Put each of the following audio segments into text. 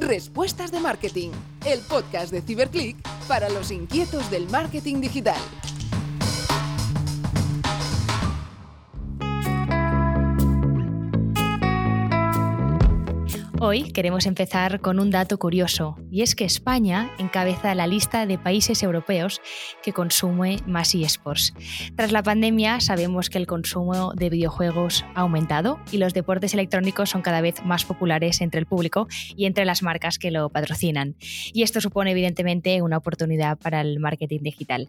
Respuestas de Marketing, el podcast de Ciberclick para los inquietos del marketing digital. Hoy queremos empezar con un dato curioso, y es que España encabeza la lista de países europeos que consume más eSports. Tras la pandemia sabemos que el consumo de videojuegos ha aumentado y los deportes electrónicos son cada vez más populares entre el público y entre las marcas que lo patrocinan. Y esto supone evidentemente una oportunidad para el marketing digital.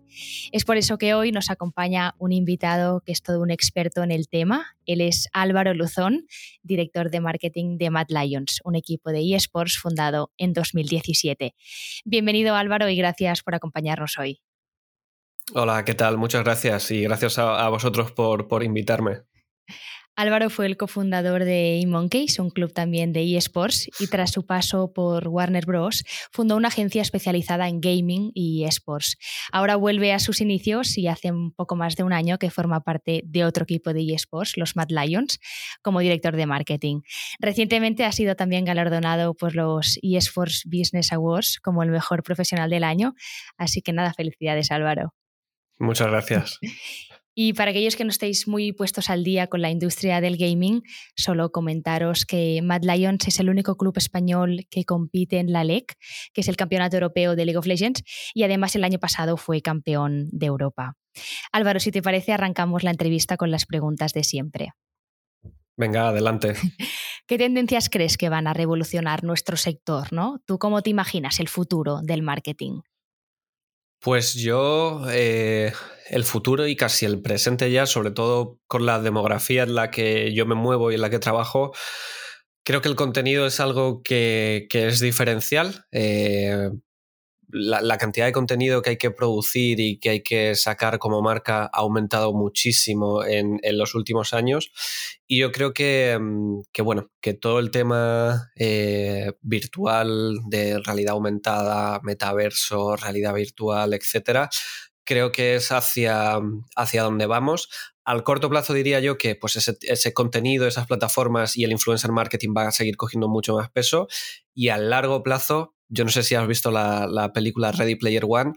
Es por eso que hoy nos acompaña un invitado que es todo un experto en el tema. Él es Álvaro Luzón, director de marketing de Mad Lions un equipo de eSports fundado en 2017. Bienvenido Álvaro y gracias por acompañarnos hoy. Hola, ¿qué tal? Muchas gracias y gracias a, vosotros por, por invitarme. Álvaro fue el cofundador de eMonkeys, un club también de eSports, y tras su paso por Warner Bros., fundó una agencia especializada en gaming y eSports. Ahora vuelve a sus inicios y hace un poco más de un año que forma parte de otro equipo de eSports, los Mad Lions, como director de marketing. Recientemente ha sido también galardonado por los eSports Business Awards como el mejor profesional del año, así que nada, felicidades Álvaro. Muchas gracias. Y para aquellos que no estéis muy puestos al día con la industria del gaming, solo comentaros que Mad Lions es el único club español que compite en la LEC, que es el campeonato europeo de League of Legends, y además el año pasado fue campeón de Europa. Álvaro, si te parece, arrancamos la entrevista con las preguntas de siempre. Venga, adelante. ¿Qué tendencias crees que van a revolucionar nuestro sector? ¿no? ¿Tú cómo te imaginas el futuro del marketing? Pues yo, eh, el futuro y casi el presente ya, sobre todo con la demografía en la que yo me muevo y en la que trabajo, creo que el contenido es algo que, es diferencial. Eh, la, cantidad de contenido que hay que producir y que hay que sacar como marca ha aumentado muchísimo en, los últimos años. Y yo creo que, mm, bueno, que todo el tema eh, virtual de realidad aumentada, metaverso, realidad virtual, etcétera, creo que es hacia, hacia donde vamos. Al corto plazo diría yo que pues ese, ese, contenido, esas plataformas y el influencer marketing van a seguir cogiendo mucho más peso. Y a largo plazo, yo no sé si has visto la, película Ready Player One,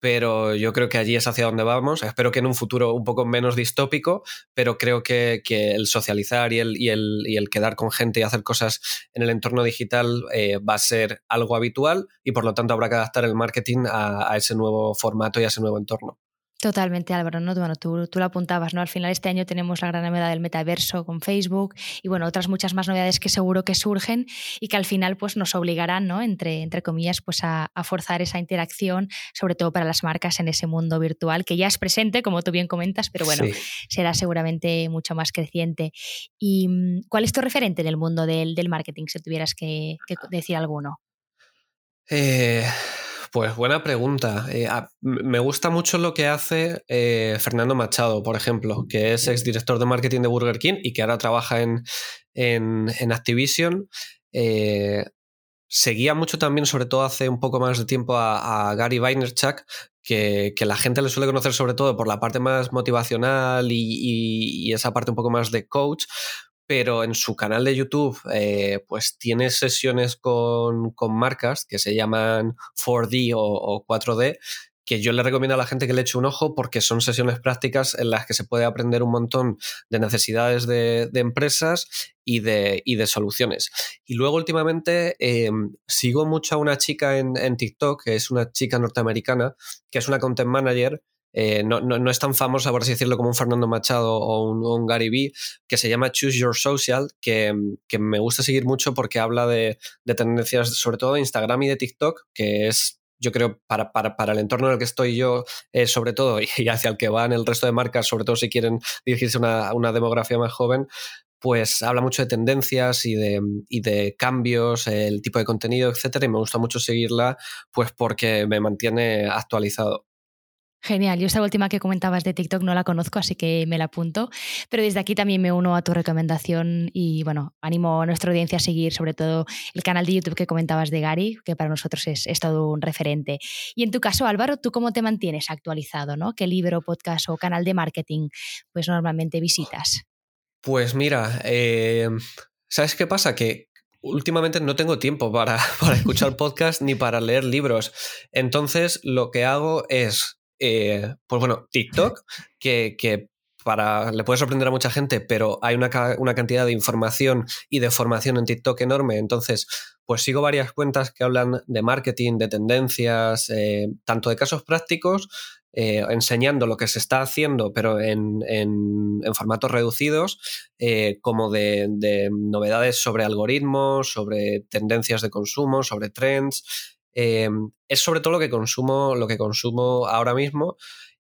pero yo creo que allí es hacia donde vamos. Espero que en un futuro un poco menos distópico, pero creo que, el socializar y el, y, el, quedar con gente y hacer cosas en el entorno digital eh, va a ser algo habitual y por lo tanto habrá que adaptar el marketing a ese nuevo formato y a ese nuevo entorno. Totalmente, Álvaro, ¿no? Bueno, tú, tú, lo apuntabas, ¿no? Al final este año tenemos la gran novedad del metaverso con Facebook y bueno, otras muchas más novedades que seguro que surgen y que al final pues nos obligarán, ¿no? Entre, entre comillas, pues a, forzar esa interacción, sobre todo para las marcas en ese mundo virtual que ya es presente, como tú bien comentas, pero bueno, será seguramente mucho más creciente. ¿Y mm, cuál es tu referente en el mundo del, del marketing, si tuvieras que, que decir alguno? Eh pues buena pregunta. Eh, me gusta mucho lo que hace eh, Fernando Machado, por ejemplo, que es exdirector de marketing de Burger King y que ahora trabaja en, en, Activision. Eh, seguía mucho también, sobre todo hace un poco más de tiempo, a, Gary Vaynerchuk, que, que, la gente le suele conocer sobre todo por la parte más motivacional y, y, esa parte un poco más de coach, pero en su canal de YouTube eh, pues tiene sesiones con, marcas que se llaman 4D o, 4D que yo le recomiendo a la gente que le eche un ojo porque son sesiones prácticas en las que se puede aprender un montón de necesidades de, empresas y de, de, soluciones. Y luego últimamente eh, sigo mucho a una chica en, en TikTok, que es una chica norteamericana, que es una content manager eh, no, es tan famosa, por así decirlo, como un Fernando Machado o un, Gary Vee, que se llama Choose Your Social, que, me gusta seguir mucho porque habla de, tendencias, sobre todo de Instagram y de TikTok, que es yo creo, para, para, el entorno en el que estoy yo, eh, sobre todo, y hacia el que van el resto de marcas, sobre todo si quieren dirigirse a una, demografía más joven, pues habla mucho de tendencias y de, y de, cambios, el tipo de contenido, etcétera, y me gusta mucho seguirla, pues porque me mantiene actualizado. Genial, yo esta última que comentabas de TikTok no la conozco, así que me la apunto, pero desde aquí también me uno a tu recomendación y bueno, animo a nuestra audiencia a seguir sobre todo el canal de YouTube que comentabas de Gary, que para nosotros es, todo un referente. Y en tu caso, Álvaro, ¿tú cómo te mantienes actualizado? ¿no? ¿Qué libro, podcast o canal de marketing pues normalmente visitas? Pues mira, eh, ¿sabes qué pasa? Que últimamente no tengo tiempo para, para escuchar podcast ni para leer libros. Entonces, lo que hago es, eh, pues bueno, TikTok, que, para, le puede sorprender a mucha gente, pero hay una, una, cantidad de información y de formación en TikTok enorme. Entonces, pues sigo varias cuentas que hablan de marketing, de tendencias, eh, tanto de casos prácticos, eh, enseñando lo que se está haciendo, pero en, en, formatos reducidos, como de, novedades sobre algoritmos, sobre tendencias de consumo, sobre trends. Eh, es sobre todo lo que consumo, lo que consumo ahora mismo.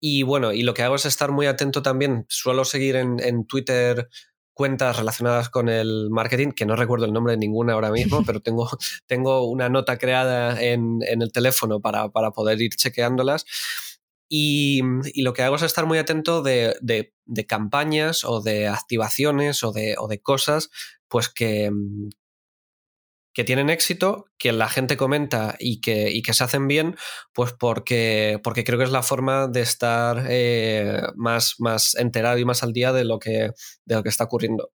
Y bueno, y lo que hago es estar muy atento también. Suelo seguir en, en Twitter cuentas relacionadas con el marketing, que no recuerdo el nombre de ninguna ahora mismo, pero tengo, tengo una nota creada en, en el teléfono para, para, poder ir chequeándolas. Y, y, lo que hago es estar muy atento de, de, de campañas o de activaciones o de, o de cosas pues que, que tienen éxito, que la gente comenta y que, y que se hacen bien, pues porque, porque creo que es la forma de estar eh, más, más enterado y más al día de lo que, de lo que está ocurriendo.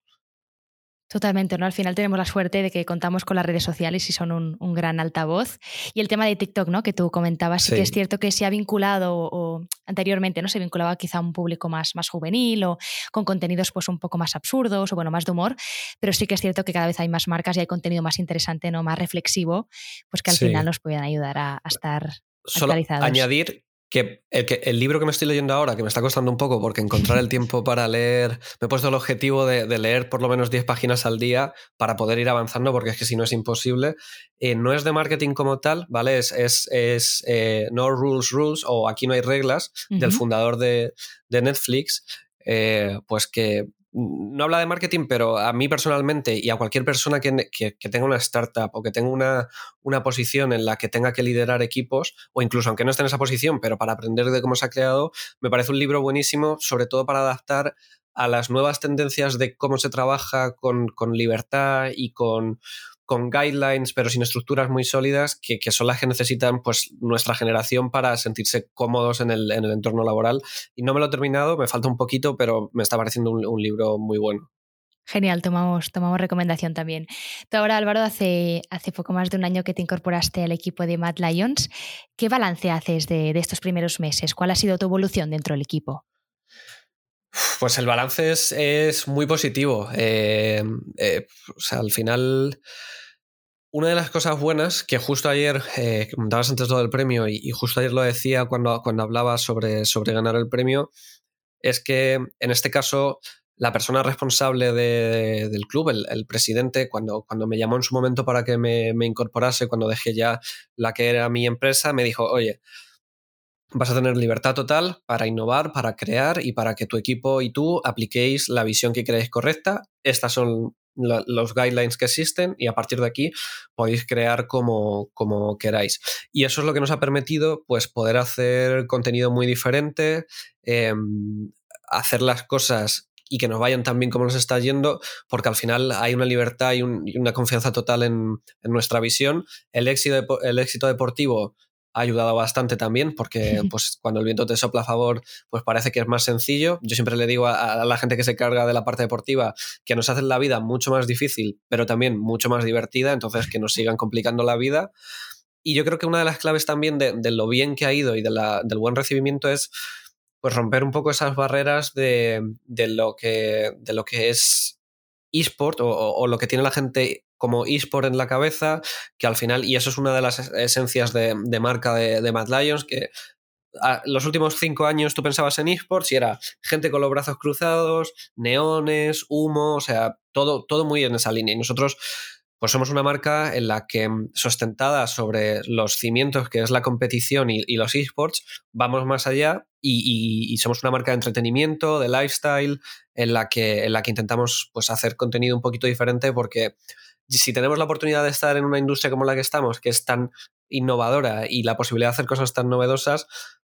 Totalmente, ¿no? Al final tenemos la suerte de que contamos con las redes sociales y son un, un gran altavoz. Y el tema de TikTok, ¿no? Que tú comentabas, sí, sí que es cierto que se ha vinculado, o, o, anteriormente, ¿no? Se vinculaba quizá a un público más, más juvenil o con contenidos pues un poco más absurdos o bueno, más de humor, pero sí que es cierto que cada vez hay más marcas y hay contenido más interesante, ¿no? Más reflexivo, pues que al sí. final nos pueden ayudar a, a estar Solo añadir que el, que el, libro que me estoy leyendo ahora, que me está costando un poco porque encontrar el tiempo para leer, me he puesto el objetivo de, de leer por lo menos 10 páginas al día para poder ir avanzando, porque es que si no es imposible. Eh, no es de marketing como tal, ¿vale? Es, es, es eh, No Rules Rules o Aquí no hay reglas, uh -huh. del fundador de, de Netflix, eh, pues que no habla de marketing, pero a mí personalmente y a cualquier persona que, que, tenga una startup o que tenga una, una, posición en la que tenga que liderar equipos, o incluso aunque no esté en esa posición, pero para aprender de cómo se ha creado, me parece un libro buenísimo, sobre todo para adaptar a las nuevas tendencias de cómo se trabaja con, con libertad y con con guidelines, pero sin estructuras muy sólidas, que, que, son las que necesitan pues, nuestra generación para sentirse cómodos en el, en el, entorno laboral. Y no me lo he terminado, me falta un poquito, pero me está pareciendo un, un libro muy bueno. Genial, tomamos, tomamos recomendación también. Tú ahora, Álvaro, hace, hace poco más de un año que te incorporaste al equipo de Mad Lions. ¿Qué balance haces de, de estos primeros meses? ¿Cuál ha sido tu evolución dentro del equipo? Pues el balance es, muy positivo. Eh, eh, al final, una de las cosas buenas que justo ayer, eh, comentabas antes lo del premio y, justo ayer lo decía cuando, cuando hablaba sobre, sobre ganar el premio, es que en este caso la persona responsable de, del club, el, presidente, cuando, cuando me llamó en su momento para que me incorporase, cuando dejé ya la que era mi empresa, me dijo, oye, vas a tener libertad total para innovar, para crear y para que tu equipo y tú apliquéis la visión que creéis correcta. Estas son los guidelines que existen y a partir de aquí podéis crear como, como queráis. Y eso es lo que nos ha permitido pues, poder hacer contenido muy diferente, eh, hacer las cosas y que nos vayan tan bien como nos está yendo, porque al final hay una libertad y una confianza total en, en, nuestra visión. El éxito, el éxito deportivo ha ayudado bastante también, porque pues, cuando el viento te sopla a favor, pues parece que es más sencillo. Yo siempre le digo a, a, la gente que se carga de la parte deportiva que nos hacen la vida mucho más difícil, pero también mucho más divertida, entonces que nos sigan complicando la vida. Y yo creo que una de las claves también de, de lo bien que ha ido y de la, del buen recibimiento es pues romper un poco esas barreras de, de lo, que, de lo que es eSport o, o, lo que tiene la gente como eSport en la cabeza, que al final, y eso es una de las esencias de, marca de, Mad Lions, que a, los últimos cinco años tú pensabas en eSports y era gente con los brazos cruzados, neones, humo, o sea, todo, todo muy en esa línea. Y nosotros pues somos una marca en la que sustentada sobre los cimientos que es la competición y, los esports, vamos más allá y, y, somos una marca de entretenimiento, de lifestyle, en la que, en la que intentamos pues, hacer contenido un poquito diferente porque si tenemos la oportunidad de estar en una industria como la que estamos, que es tan innovadora y la posibilidad de hacer cosas tan novedosas,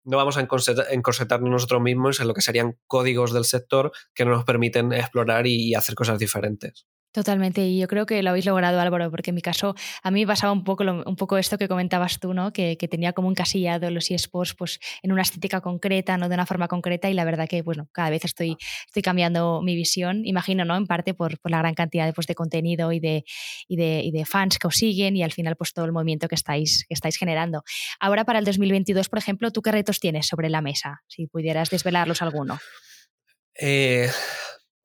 no vamos a encorsetarnos nosotros mismos en lo que serían códigos del sector que no nos permiten explorar y hacer cosas diferentes. Totalmente, y yo creo que lo habéis logrado, Álvaro, porque en mi caso a mí pasaba un poco, un poco esto que comentabas tú, ¿no? Que, tenía como encasillado los eSports pues, en una estética concreta, no de una forma concreta, y la verdad que bueno, cada vez estoy, estoy cambiando mi visión, imagino, ¿no? En parte por, por la gran cantidad de, pues, de contenido y de, y, de, y de, fans que os siguen y al final pues todo el movimiento que estáis, que estáis generando. Ahora para el 2022, por ejemplo, ¿tú qué retos tienes sobre la mesa? Si pudieras desvelarlos alguno. Eh,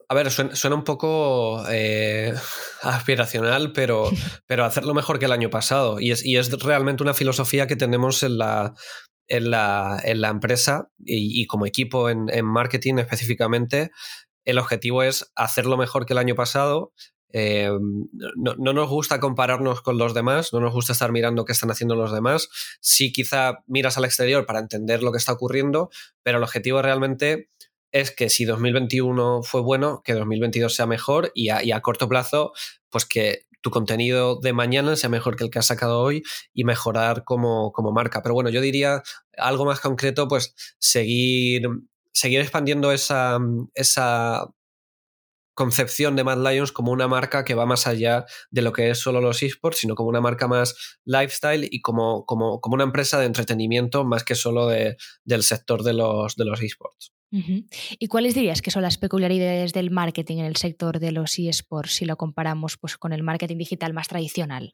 a ver, suena, un poco eh, aspiracional, pero, pero hacerlo mejor que el año pasado. Y es, es realmente una filosofía que tenemos en la, en la, en la empresa y, como equipo en, marketing específicamente. El objetivo es hacerlo mejor que el año pasado. Eh, no, no, nos gusta compararnos con los demás, no nos gusta estar mirando qué están haciendo los demás. Sí, quizá miras al exterior para entender lo que está ocurriendo, pero el objetivo realmente es que si 2021 fue bueno, que 2022 sea mejor y a, corto plazo, pues que tu contenido de mañana sea mejor que el que has sacado hoy y mejorar como, como marca. Pero bueno, yo diría algo más concreto, pues seguir, seguir expandiendo esa, esa concepción de Mad Lions como una marca que va más allá de lo que es solo los esports, sino como una marca más lifestyle y como, como, como una empresa de entretenimiento más que solo de, del sector de los, de los esports. ¿Y cuáles dirías que son las peculiaridades del marketing en el sector de los eSports si lo comparamos pues, con el marketing digital más tradicional?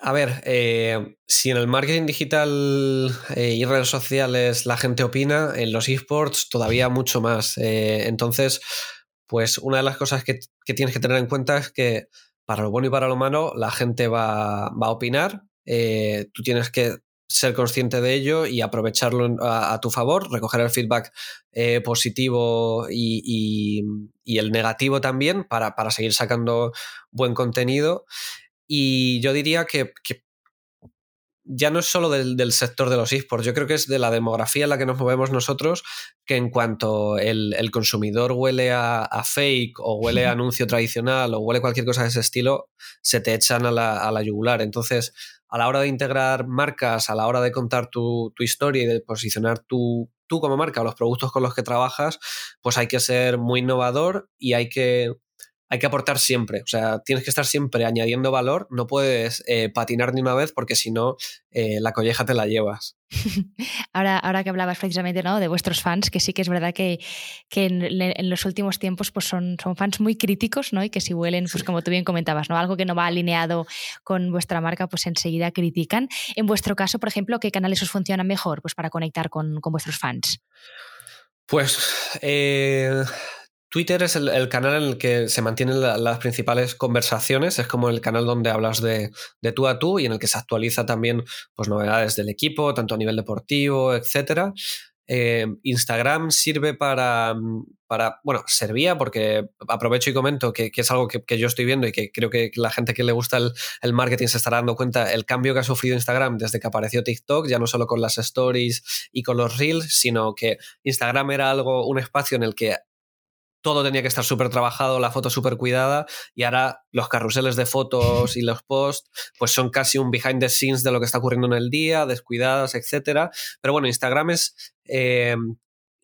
A ver, eh, si en el marketing digital eh, y redes sociales la gente opina, en los esports todavía mucho más. Eh, entonces, pues una de las cosas que, tienes que tener en cuenta es que para lo bueno y para lo malo la gente va, va a opinar. tú tienes que ser consciente de ello y aprovecharlo a, tu favor, recoger el feedback eh, positivo y, el negativo también para, seguir sacando buen contenido. Y yo diría que, ya no es solo del, sector de los esports, yo creo que es de la demografía en la que nos movemos nosotros, que en cuanto el, consumidor huele a, fake o huele a anuncio tradicional o huele cualquier cosa de ese estilo, se te echan a la, a la yugular. Entonces, a la hora de integrar marcas, a la hora de contar tu, historia y de posicionar tu, tú como marca los productos con los que trabajas, pues hay que ser muy innovador y hay que hay que aportar siempre. O sea, tienes que estar siempre añadiendo valor. No puedes eh, patinar ni una vez porque si no, eh, la colleja te la llevas. ahora, ahora que hablabas precisamente ¿no? de vuestros fans, que sí que es verdad que, que en, los últimos tiempos pues son, son fans muy críticos ¿no? y que si huelen, pues como tú bien comentabas, ¿no? algo que no va alineado con vuestra marca, pues enseguida critican. En vuestro caso, por ejemplo, ¿qué canales os funcionan mejor pues, para conectar con, con vuestros fans? Pues eh, Twitter es el, canal en el que se mantienen las principales conversaciones, es como el canal donde hablas de, tú a tú y en el que se actualiza también pues, novedades del equipo, tanto a nivel deportivo, etc. Eh, Instagram sirve para, para, bueno, servía porque aprovecho y comento que, es algo que, yo estoy viendo y que creo que la gente que le gusta el, el, marketing se estará dando cuenta el cambio que ha sufrido Instagram desde que apareció TikTok, ya no solo con las stories y con los reels, sino que Instagram era algo, un espacio en el que todo tenía que estar súper trabajado, la foto súper cuidada y ahora los carruseles de fotos y los posts pues son casi un behind the scenes de lo que está ocurriendo en el día, descuidadas, etc. Pero bueno, Instagram es... Eh,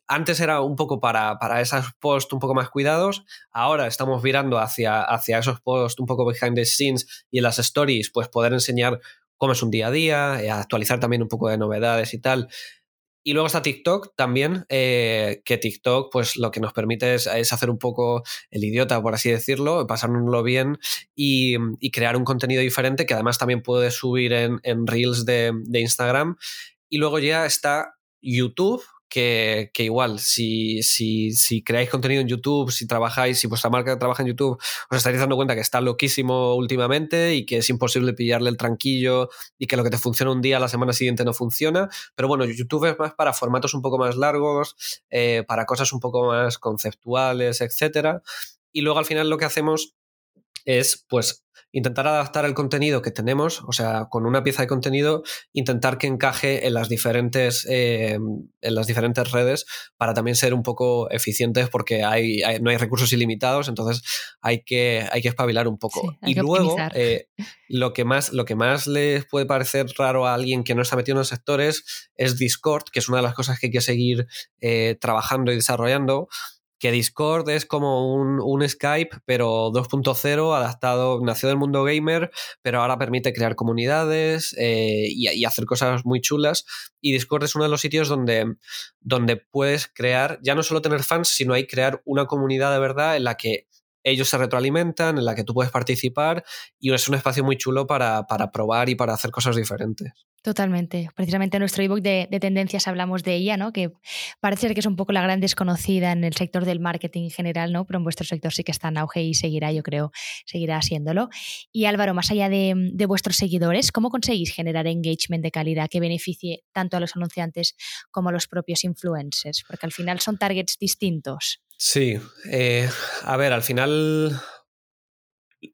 antes era un poco para, para, esos posts un poco más cuidados, ahora estamos virando hacia, hacia esos posts un poco behind the scenes y en las stories pues poder enseñar cómo es un día a día, eh, actualizar también un poco de novedades y tal. Y luego está TikTok también, eh, que TikTok pues lo que nos permite es, hacer un poco el idiota, por así decirlo, pasárnoslo bien y, crear un contenido diferente que además también puede subir en, Reels de, de Instagram. Y luego ya está YouTube, que, igual, si, si, si, creáis contenido en YouTube, si trabajáis, si vuestra marca trabaja en YouTube, os estaréis dando cuenta que está loquísimo últimamente y que es imposible pillarle el tranquillo y que lo que te funciona un día, la semana siguiente no funciona. Pero bueno, YouTube es más para formatos un poco más largos, eh, para cosas un poco más conceptuales, etc. Y luego al final lo que hacemos es pues intentar adaptar el contenido que tenemos, o sea, con una pieza de contenido, intentar que encaje en las diferentes, eh, en las diferentes redes para también ser un poco eficientes porque hay, no hay recursos ilimitados, entonces hay que, hay que espabilar un poco. y luego, eh, lo, que más, lo que más les puede parecer raro a alguien que no está metido en los sectores es Discord, que es una de las cosas que hay que seguir eh, trabajando y desarrollando que Discord es como un, Skype, pero 2.0, adaptado, nació del mundo gamer, pero ahora permite crear comunidades eh, y, hacer cosas muy chulas. Y Discord es uno de los sitios donde, donde puedes crear, ya no solo tener fans, sino hay crear una comunidad de verdad en la que ellos se retroalimentan, en la que tú puedes participar y es un espacio muy chulo para, para probar y para hacer cosas diferentes. Totalmente. Precisamente en nuestro ebook de, de, tendencias hablamos de ella, ¿no? Que parece ser que es un poco la gran desconocida en el sector del marketing en general, ¿no? Pero en vuestro sector sí que está en auge y seguirá, yo creo, seguirá haciéndolo. Y Álvaro, más allá de, de vuestros seguidores, ¿cómo conseguís generar engagement de calidad que beneficie tanto a los anunciantes como a los propios influencers? Porque al final son targets distintos. Sí. Eh, a ver, al final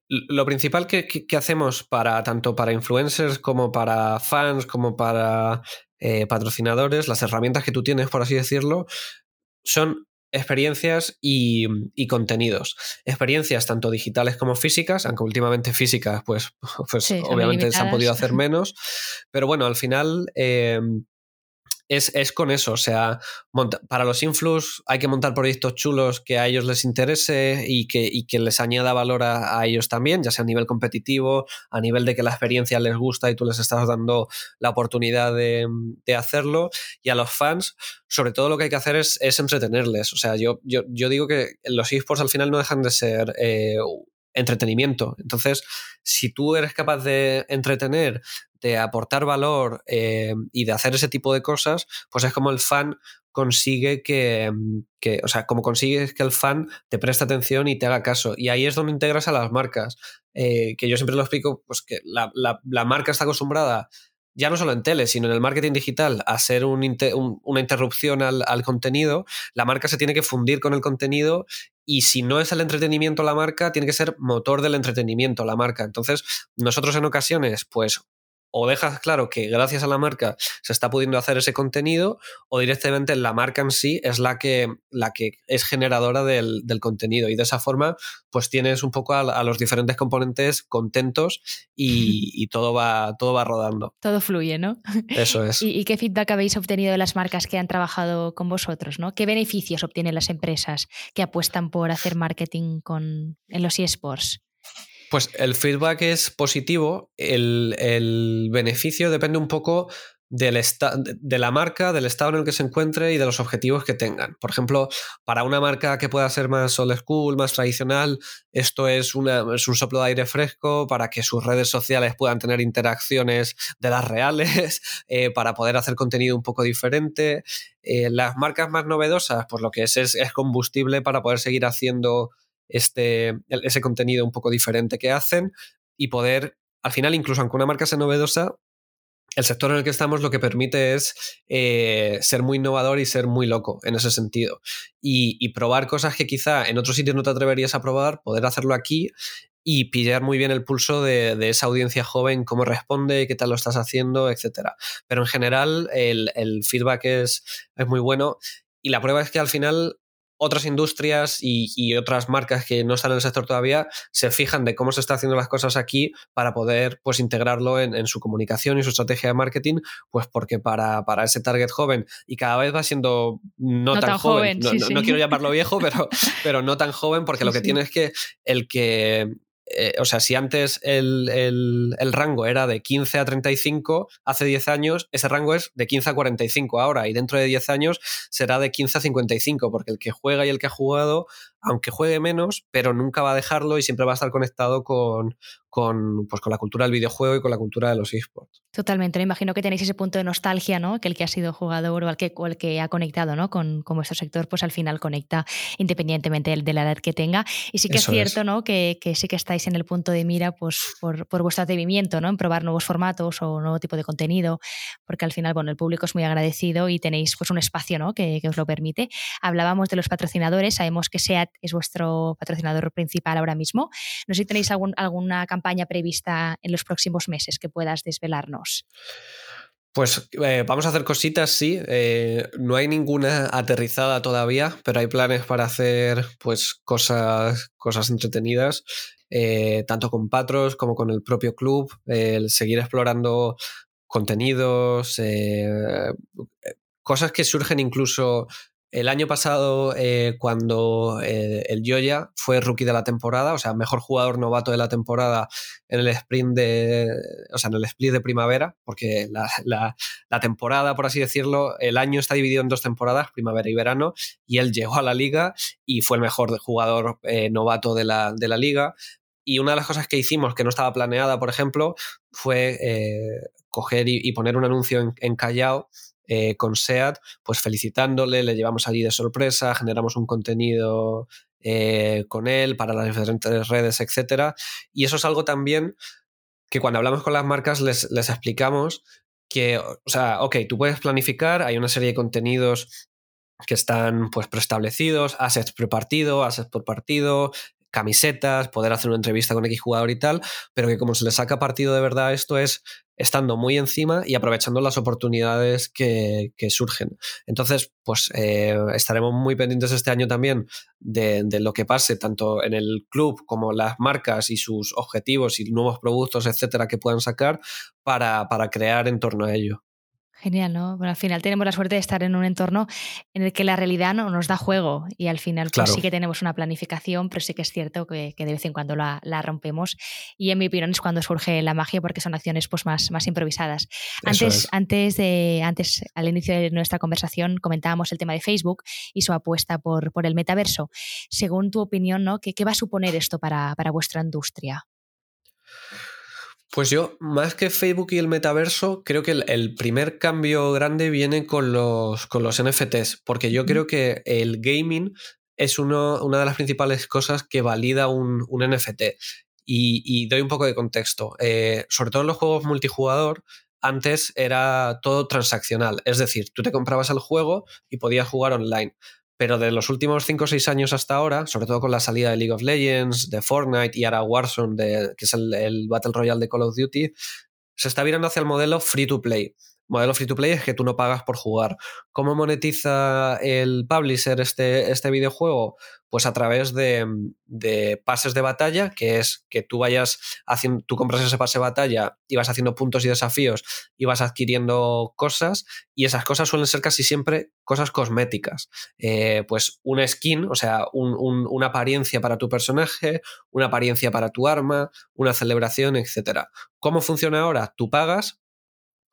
lo principal que, hacemos para tanto para influencers como para fans, como para eh, patrocinadores, las herramientas que tú tienes, por así decirlo, son experiencias y, contenidos. Experiencias tanto digitales como físicas, aunque últimamente físicas, pues, pues obviamente se han podido hacer menos. Pero bueno, al final eh, es, con eso, o sea, para los influx hay que montar proyectos chulos que a ellos les interese y que, que les añada valor a, ellos también, ya sea a nivel competitivo, a nivel de que la experiencia les gusta y tú les estás dando la oportunidad de, hacerlo. Y a los fans, sobre todo lo que hay que hacer es, entretenerles. O sea, yo, yo, yo, digo que los esports al final no dejan de ser eh, entretenimiento. Entonces, si tú eres capaz de entretener, de aportar valor eh, y de hacer ese tipo de cosas, pues es como el fan consigue que, o sea, como consigues que el fan te preste atención y te haga caso. Y ahí es donde integras a las marcas, eh, que yo siempre lo explico, pues que la, marca está acostumbrada ya no solo en tele, sino en el marketing digital, a ser una interrupción al, al, contenido, la marca se tiene que fundir con el contenido y si no es el entretenimiento la marca, tiene que ser motor del entretenimiento la marca. Entonces, nosotros en ocasiones, pues o dejas claro que gracias a la marca se está pudiendo hacer ese contenido o directamente la marca en sí es la que, la que es generadora del, contenido y de esa forma pues tienes un poco a, los diferentes componentes contentos y, todo, va, todo va rodando. Todo fluye, ¿no? Eso es. ¿Y, qué feedback habéis obtenido de las marcas que han trabajado con vosotros? ¿no? ¿Qué beneficios obtienen las empresas que apuestan por hacer marketing con, en los eSports? Pues el feedback es positivo, el, beneficio depende un poco del de la marca, del estado en el que se encuentre y de los objetivos que tengan. Por ejemplo, para una marca que pueda ser más old school, más tradicional, esto es un soplo de aire fresco para que sus redes sociales puedan tener interacciones de las reales, eh, para poder hacer contenido un poco diferente. Eh, las marcas más novedosas, pues lo que es, es, es combustible para poder seguir haciendo este, ese contenido un poco diferente que hacen y poder, al final, incluso aunque una marca sea novedosa, el sector en el que estamos lo que permite es eh, ser muy innovador y ser muy loco en ese sentido. Y, probar cosas que quizá en otros sitios no te atreverías a probar, poder hacerlo aquí y pillar muy bien el pulso de, esa audiencia joven, cómo responde, qué tal lo estás haciendo, etc. Pero en general el, feedback es muy bueno y la prueba es que al final otras industrias y, otras marcas que no están en el sector todavía se fijan de cómo se están haciendo las cosas aquí para poder pues integrarlo en, su comunicación y su estrategia de marketing, pues porque para, para, ese target joven y cada vez va siendo no, tan, joven, no, quiero llamarlo viejo, pero, pero no tan joven porque lo que tiene es que el que eh, o sea, si antes el, rango era de 15 a 35, hace 10 años ese rango es de 15 a 45 ahora y dentro de 10 años será de 15 a 55 porque el que juega y el que ha jugado aunque juegue menos, pero nunca va a dejarlo y siempre va a estar conectado con, con, pues, con la cultura del videojuego y con la cultura de los esports. Totalmente, me imagino que tenéis ese punto de nostalgia, ¿no? Que el que ha sido jugador o el que, el que ha conectado ¿no? con, con, vuestro sector, pues al final conecta independientemente de la edad que tenga. Y sí que es cierto, ¿no? Que, que, sí que estáis en el punto de mira pues, por, por, vuestro atrevimiento, ¿no? En probar nuevos formatos o nuevo tipo de contenido, porque al final, bueno, el público es muy agradecido y tenéis pues un espacio, ¿no? Que, que os lo permite. Hablábamos de los patrocinadores, sabemos que SEAT es vuestro patrocinador principal ahora mismo. No sé si tenéis alguna campaña prevista en los próximos meses que puedas desvelarnos. Pues eh, vamos a hacer cositas, sí. Eh, no hay ninguna aterrizada todavía, pero hay planes para hacer pues cosas, cosas entretenidas, eh, tanto con Patros como con el propio club, el seguir explorando contenidos, cosas que surgen incluso el año pasado, eh, cuando eh, el Joya fue rookie de la temporada, o sea, mejor jugador novato de la temporada en el sprint de. O sea, en el split de primavera, porque la, temporada, por así decirlo, el año está dividido en dos temporadas, primavera y verano, y él llegó a la liga y fue el mejor jugador eh, novato de la, de la liga. Y una de las cosas que hicimos que no estaba planeada, por ejemplo, fue coger y, poner un anuncio en, en Callao eh, con SEAT, pues felicitándole, le llevamos allí de sorpresa, generamos un contenido eh, con él para las diferentes redes, etc. Y eso es algo también que cuando hablamos con las marcas les, les explicamos que, o sea, ok, tú puedes planificar, hay una serie de contenidos que están pues preestablecidos, assets prepartido, assets por partido, camisetas, poder hacer una entrevista con X jugador y tal, pero que como se le saca partido de verdad esto es estando muy encima y aprovechando las oportunidades que, surgen. Entonces, pues eh, estaremos muy pendientes este año también de, lo que pase tanto en el club como las marcas y sus objetivos y nuevos productos, etcétera, que puedan sacar para, para crear en torno a ello. Genial, ¿no? Bueno, al final tenemos la suerte de estar en un entorno en el que la realidad no nos da juego y al final pues sí que tenemos una planificación, pero sí que es cierto que, de vez en cuando la, rompemos y en mi opinión es cuando surge la magia porque son acciones pues más, más improvisadas. Antes, antes, de, antes, al inicio de nuestra conversación comentábamos el tema de Facebook y su apuesta por, por el metaverso. Según tu opinión, ¿no? ¿Qué, qué va a suponer esto para, para vuestra industria? Pues yo, más que Facebook y el metaverso, creo que el, primer cambio grande viene con los, con los NFTs, porque yo creo que el gaming es uno, una de las principales cosas que valida un, NFT. Y, doy un poco de contexto. Eh, sobre todo en los juegos multijugador, antes era todo transaccional, es decir, tú te comprabas el juego y podías jugar online pero de los últimos 5 o 6 años hasta ahora, sobre todo con la salida de League of Legends, de Fortnite y ahora Warzone, que es el, Battle Royale de Call of Duty, se está virando hacia el modelo free to play. Modelo free to play es que tú no pagas por jugar. ¿Cómo monetiza el publisher este, este videojuego? Pues a través de, pases de batalla, que es que tú vayas haciendo, tú compras ese pase de batalla y vas haciendo puntos y desafíos y vas adquiriendo cosas, y esas cosas suelen ser casi siempre cosas cosméticas. Eh, pues una skin, o sea, una apariencia para tu personaje, una apariencia para tu arma, una celebración, etc. ¿Cómo funciona ahora? Tú pagas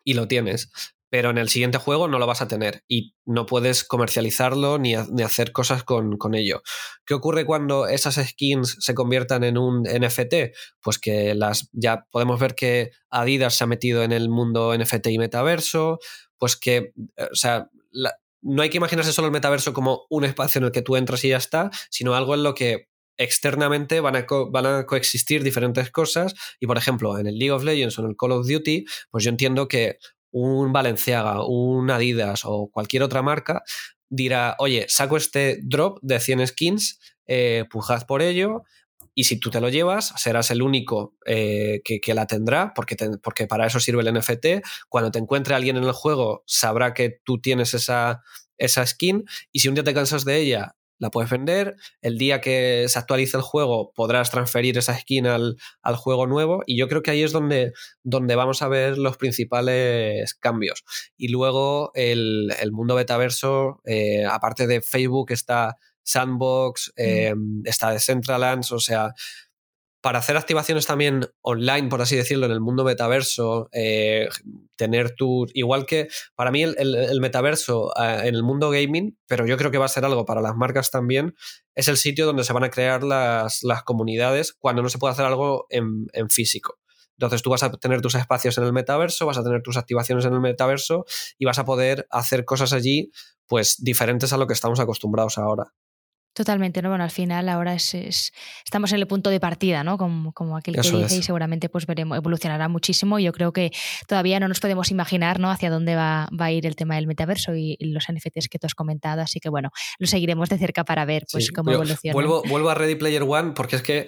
y lo tienes pero en el siguiente juego no lo vas a tener y no puedes comercializarlo ni, hacer cosas con, ello. ¿Qué ocurre cuando esas skins se conviertan en un NFT? Pues que las ya podemos ver que Adidas se ha metido en el mundo NFT y metaverso, pues que, o sea, no hay que imaginarse solo el metaverso como un espacio en el que tú entras y ya está, sino algo en lo que externamente van a, coexistir diferentes cosas y por ejemplo en el League of Legends o en el Call of Duty pues yo entiendo que un Balenciaga, un Adidas o cualquier otra marca dirá, oye, saco este drop de 100 skins, eh, pujad por ello, y si tú te lo llevas, serás el único eh, que, la tendrá, porque, porque para eso sirve el NFT. Cuando te encuentre alguien en el juego, sabrá que tú tienes esa skin, y si un día te cansas de ella, la puedes vender. El día que se actualice el juego podrás transferir esa skin al, juego nuevo y yo creo que ahí es donde, donde vamos a ver los principales cambios. Y luego el, mundo betaverso, eh, aparte de Facebook, está Sandbox, mm. eh, está Decentraland, o sea, para hacer activaciones también online, por así decirlo, en el mundo metaverso, eh, tener tu. Igual que para mí el, metaverso eh, en el mundo gaming, pero yo creo que va a ser algo para las marcas también, es el sitio donde se van a crear las, comunidades cuando no se puede hacer algo en, en físico. Entonces tú vas a tener tus espacios en el metaverso, vas a tener tus activaciones en el metaverso y vas a poder hacer cosas allí pues diferentes a lo que estamos acostumbrados ahora. Totalmente, ¿no? Bueno, al final ahora es, estamos en el punto de partida, ¿no? Como, como aquel que dice, y seguramente pues veremos, evolucionará muchísimo. Yo creo que todavía no nos podemos imaginar ¿no? hacia dónde va, va a ir el tema del metaverso y, los NFTs que tú has comentado. Así que bueno, lo seguiremos de cerca para ver pues cómo evoluciona. Vuelvo, vuelvo a Ready Player One porque es que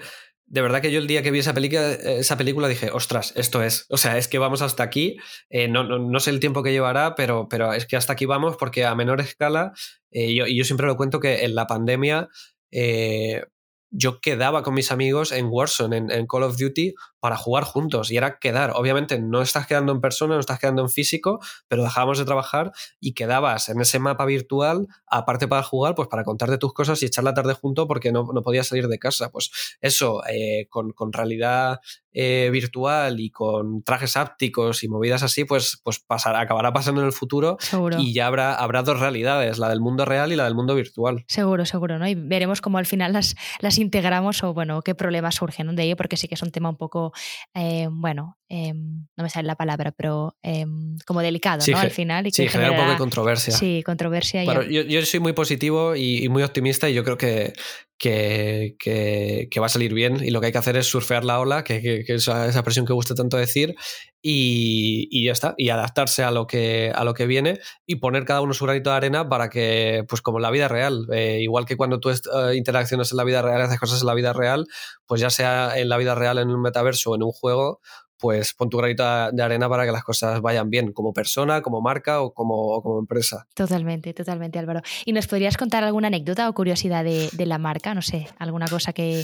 de verdad que yo el día que vi esa película, esa película dije, ostras, esto es. O sea, es que vamos hasta aquí. Eh, no, no, sé el tiempo que llevará, pero, pero es que hasta aquí vamos porque a menor escala, eh, yo, y yo siempre lo cuento que en la pandemia eh, yo quedaba con mis amigos en Warzone, en, Call of Duty, para jugar juntos y era quedar. Obviamente no estás quedando en persona, no estás quedando en físico, pero dejábamos de trabajar y quedabas en ese mapa virtual, aparte para jugar, pues para contarte tus cosas y echar la tarde junto porque no, no podías salir de casa. Pues eso, eh, con, con, realidad eh, virtual y con trajes ápticos y movidas así, pues, pues pasará, acabará pasando en el futuro y ya habrá, habrá dos realidades, la del mundo real y la del mundo virtual. Seguro, seguro, ¿no? Y veremos cómo al final las, las integramos o, bueno, qué problemas surgen de ello, porque sí que es un tema un poco, eh, bueno, eh, no me sale la palabra, pero eh, como delicado, ¿no? Al final. Y que sí, genera, un poco de controversia. Sí, controversia. Yo, yo, soy muy positivo y, y, muy optimista y yo creo que, que, que, va a salir bien y lo que hay que hacer es surfear la ola, que, que esa, presión que gusta tanto decir, y, y, ya está, y adaptarse a lo, que, a lo que viene y poner cada uno su granito de arena para que, pues como en la vida real, eh, igual que cuando tú uh, interacciones en la vida real, haces cosas en la vida real, pues ya sea en la vida real, en un metaverso o en un juego, pues pon tu granito de arena para que las cosas vayan bien, como persona, como marca o como, como empresa. Totalmente, totalmente, Álvaro. ¿Y nos podrías contar alguna anécdota o curiosidad de, de la marca? No sé, alguna cosa que,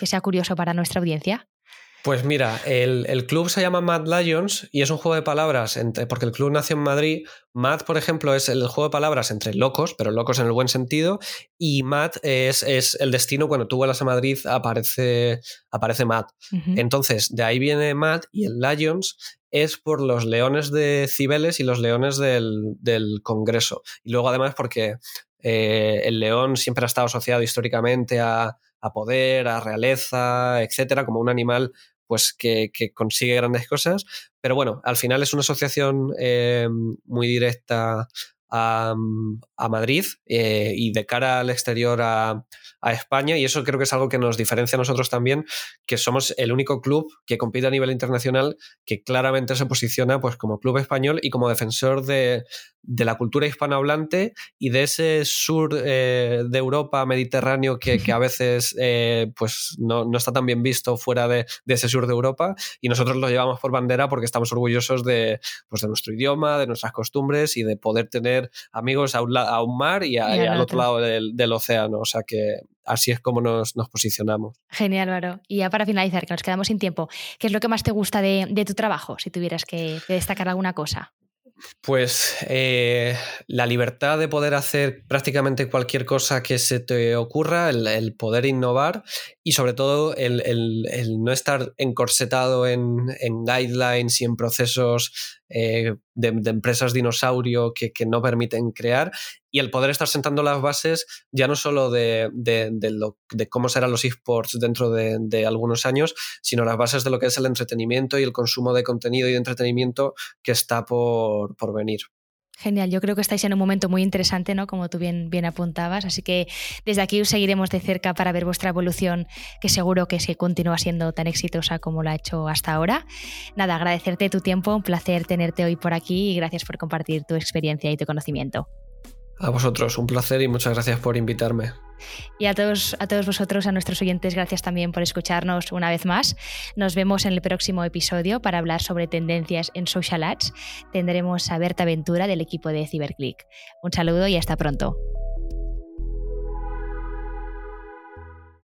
que sea curioso para nuestra audiencia. Pues mira, el, el, club se llama Mad Lions y es un juego de palabras, entre, porque el club nació en Madrid. Mad, por ejemplo, es el juego de palabras entre locos, pero locos en el buen sentido, y Mad es, es el destino, cuando tú vuelas a Madrid aparece, aparece Mad. Uh -huh. Entonces, de ahí viene Mad y el Lions es por los leones de Cibeles y los leones del, del Congreso. Y luego además porque eh, el león siempre ha estado asociado históricamente a, a poder, a realeza, etcétera, como un animal pues que, que, consigue grandes cosas. Pero bueno, al final es una asociación eh, muy directa a, a Madrid eh, y de cara al exterior a, a, España y eso creo que es algo que nos diferencia a nosotros también, que somos el único club que compite a nivel internacional que claramente se posiciona pues como club español y como defensor de, de la cultura hispanohablante y de ese sur eh, de Europa mediterráneo que, que a veces eh, pues no, no, está tan bien visto fuera de, de, ese sur de Europa y nosotros lo llevamos por bandera porque estamos orgullosos de, pues, de nuestro idioma, de nuestras costumbres y de poder tener amigos a un, a un mar y, a, y, y al otro lado del, del, océano. O sea que así es como nos, nos, posicionamos. Genial, Álvaro. Y ya para finalizar, que nos quedamos sin tiempo, ¿qué es lo que más te gusta de, de tu trabajo, si tuvieras que, que destacar alguna cosa? Pues eh, la libertad de poder hacer prácticamente cualquier cosa que se te ocurra, el, el poder innovar y sobre todo el, el, el no estar encorsetado en, en, guidelines y en procesos eh, de, empresas dinosaurio que, que, no permiten crear y el poder estar sentando las bases ya no solo de, de, de cómo serán los esports dentro de, de, algunos años, sino las bases de lo que es el entretenimiento y el consumo de contenido y de entretenimiento que está por, por venir. Genial, yo creo que estáis en un momento muy interesante, ¿no? Como tú bien, bien apuntabas, así que desde aquí os seguiremos de cerca para ver vuestra evolución, que seguro que se continúa siendo tan exitosa como lo ha hecho hasta ahora. Nada, agradecerte tu tiempo, un placer tenerte hoy por aquí y gracias por compartir tu experiencia y tu conocimiento. A vosotros, un placer y muchas gracias por invitarme. Y a todos, a todos vosotros, a nuestros oyentes, gracias también por escucharnos una vez más. Nos vemos en el próximo episodio para hablar sobre tendencias en social ads. Tendremos a Berta Ventura del equipo de CiberClick. Un saludo y hasta pronto.